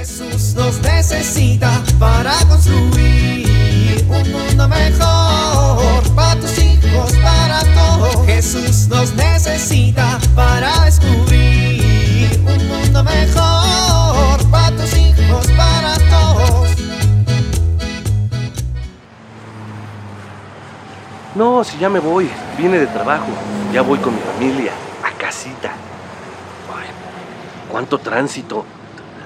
Jesús nos necesita para construir un mundo mejor para tus hijos, para todos. Jesús nos necesita para descubrir un mundo mejor para tus hijos, para todos. No, si ya me voy. Vine de trabajo. Ya voy con mi familia. A casita. Cuánto tránsito.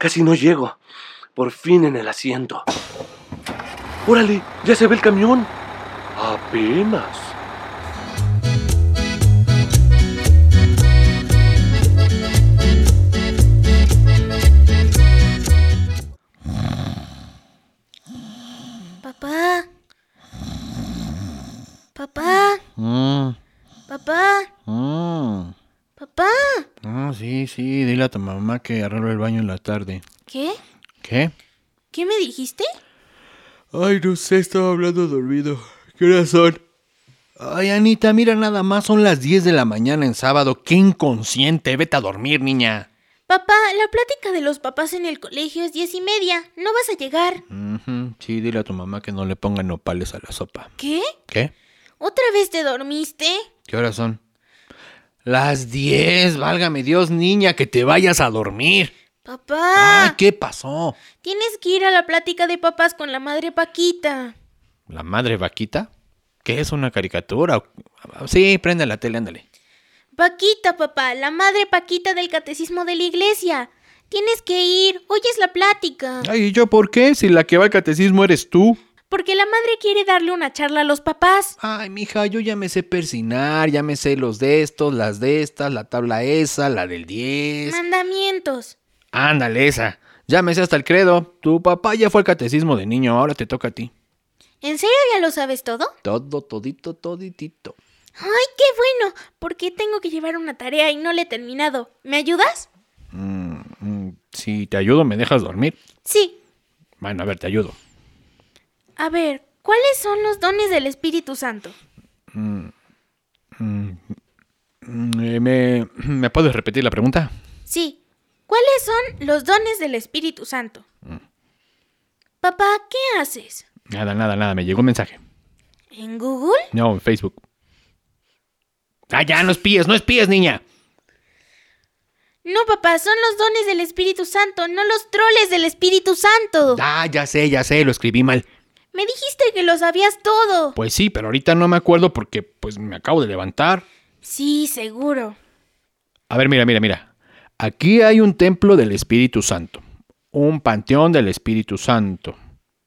casi no llego. Por fin en el asiento. Órale, ya se ve el camión. Apenas. Papá. Papá. Mm, Papá. Sí, sí, dile a tu mamá que arreglo el baño en la tarde. ¿Qué? ¿Qué? ¿Qué me dijiste? Ay, no sé, estaba hablando dormido. ¿Qué horas son? Ay, Anita, mira nada más, son las 10 de la mañana en sábado. ¡Qué inconsciente! Vete a dormir, niña. Papá, la plática de los papás en el colegio es diez y media. No vas a llegar. Ujú, Sí, dile a tu mamá que no le pongan nopales a la sopa. ¿Qué? ¿Qué? ¿Otra vez te dormiste? ¿Qué horas son? Las 10, válgame Dios, niña, que te vayas a dormir. Papá. Ay, ¿qué pasó? Tienes que ir a la plática de papás con la madre Paquita. ¿La madre vaquita? ¿Qué es una caricatura? Sí, prende la tele, ándale. Paquita, papá, la madre Paquita del catecismo de la iglesia. Tienes que ir. Hoy es la plática. Ay, ¿y yo por qué? Si la que va al catecismo eres tú. Porque la madre quiere darle una charla a los papás. Ay, mija, yo ya me sé persinar, ya me sé los de estos, las de estas, la tabla esa, la del 10. Mandamientos. Ándale, esa. Ya me sé hasta el credo. Tu papá ya fue al catecismo de niño, ahora te toca a ti. ¿En serio ya lo sabes todo? Todo, todito, toditito. ¡Ay, qué bueno! Porque tengo que llevar una tarea y no la he terminado. ¿Me ayudas? Mm, mm, si te ayudo, ¿me dejas dormir? Sí. Bueno, a ver, te ayudo. A ver, ¿cuáles son los dones del Espíritu Santo? Mm, eh, ¿Me, ¿Me puedes repetir la pregunta? Sí. ¿Cuáles son los dones del Espíritu Santo? Papá, ¿qué haces? Nada, nada, nada, me llegó un mensaje. ¿En Google? No, en Facebook. Ah, ya, no espíes, no espíes, niña. No, papá, son los dones del Espíritu Santo, no los troles del Espíritu Santo. Ah, ya sé, ya sé, lo escribí mal. Me dijiste que lo sabías todo. Pues sí, pero ahorita no me acuerdo porque pues me acabo de levantar. Sí, seguro. A ver, mira, mira, mira. Aquí hay un templo del Espíritu Santo, un panteón del Espíritu Santo,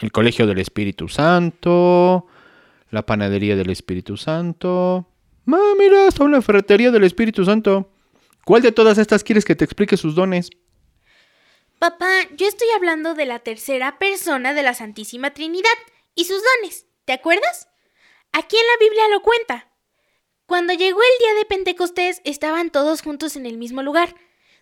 el colegio del Espíritu Santo, la panadería del Espíritu Santo. Ah, mira, hasta una ferretería del Espíritu Santo. ¿Cuál de todas estas quieres que te explique sus dones? Papá, yo estoy hablando de la tercera persona de la Santísima Trinidad y sus dones. ¿Te acuerdas? Aquí en la Biblia lo cuenta. Cuando llegó el día de Pentecostés, estaban todos juntos en el mismo lugar.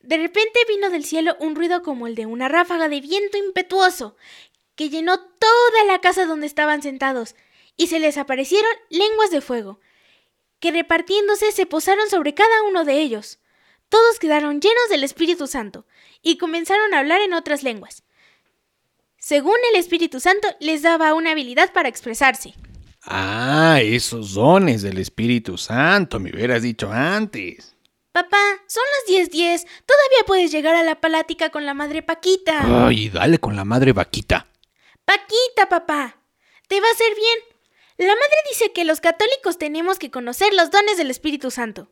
De repente vino del cielo un ruido como el de una ráfaga de viento impetuoso, que llenó toda la casa donde estaban sentados, y se les aparecieron lenguas de fuego, que repartiéndose se posaron sobre cada uno de ellos. Todos quedaron llenos del Espíritu Santo y comenzaron a hablar en otras lenguas. Según el Espíritu Santo les daba una habilidad para expresarse. Ah, esos dones del Espíritu Santo, me hubieras dicho antes. Papá, son las 10:10. Todavía puedes llegar a la plática con la madre Paquita. Ay, dale con la madre vaquita. Paquita, papá. Te va a hacer bien. La madre dice que los católicos tenemos que conocer los dones del Espíritu Santo.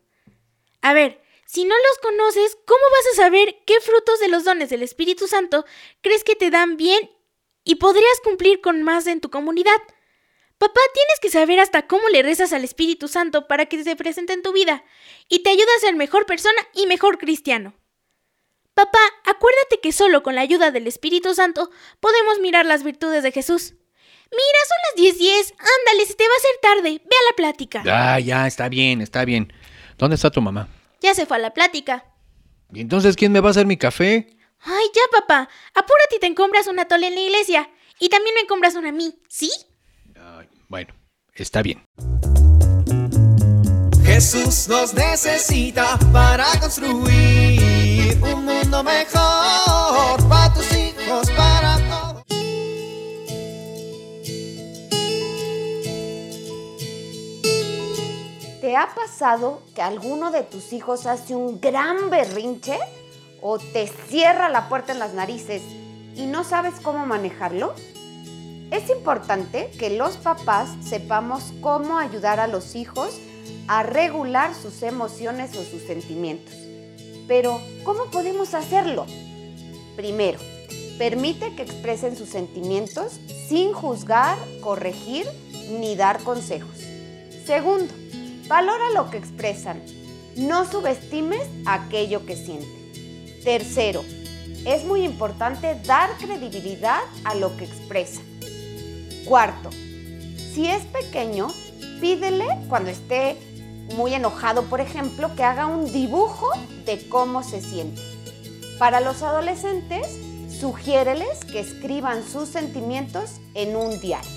A ver, si no los conoces, ¿cómo vas a saber qué frutos de los dones del Espíritu Santo crees que te dan bien y podrías cumplir con más en tu comunidad? Papá, tienes que saber hasta cómo le rezas al Espíritu Santo para que se presente en tu vida y te ayude a ser mejor persona y mejor cristiano. Papá, acuérdate que solo con la ayuda del Espíritu Santo podemos mirar las virtudes de Jesús. Mira, son las 10:10. 10. Ándale, se te va a hacer tarde. Ve a la plática. Ah, ya, está bien, está bien. ¿Dónde está tu mamá? Ya se fue a la plática. ¿Y entonces quién me va a hacer mi café? Ay, ya, papá. Apúrate y te encombras una tole en la iglesia. Y también me encombras una a mí, ¿sí? Ay, bueno, está bien. Jesús nos necesita para construir un mundo mejor para tus hijos, para ¿Te ha pasado que alguno de tus hijos hace un gran berrinche o te cierra la puerta en las narices y no sabes cómo manejarlo? Es importante que los papás sepamos cómo ayudar a los hijos a regular sus emociones o sus sentimientos. Pero, ¿cómo podemos hacerlo? Primero, permite que expresen sus sentimientos sin juzgar, corregir ni dar consejos. Segundo, valora lo que expresan. No subestimes aquello que sienten. Tercero, es muy importante dar credibilidad a lo que expresan. Cuarto, si es pequeño, pídele cuando esté muy enojado, por ejemplo, que haga un dibujo de cómo se siente. Para los adolescentes, sugiéreles que escriban sus sentimientos en un diario.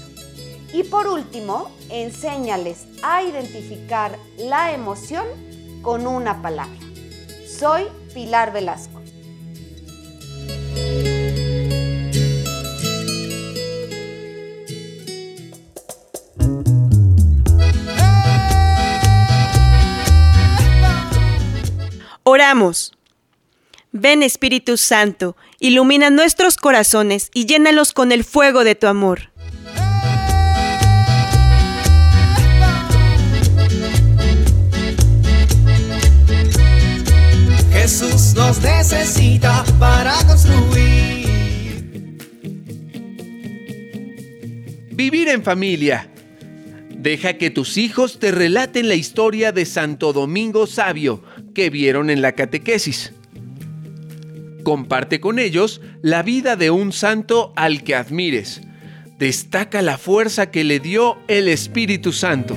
Y por último, enséñales a identificar la emoción con una palabra. Soy Pilar Velasco. Oramos. Ven Espíritu Santo, ilumina nuestros corazones y llénalos con el fuego de tu amor. Nos necesita para construir. Vivir en familia. Deja que tus hijos te relaten la historia de Santo Domingo Sabio que vieron en la catequesis. Comparte con ellos la vida de un santo al que admires. Destaca la fuerza que le dio el Espíritu Santo.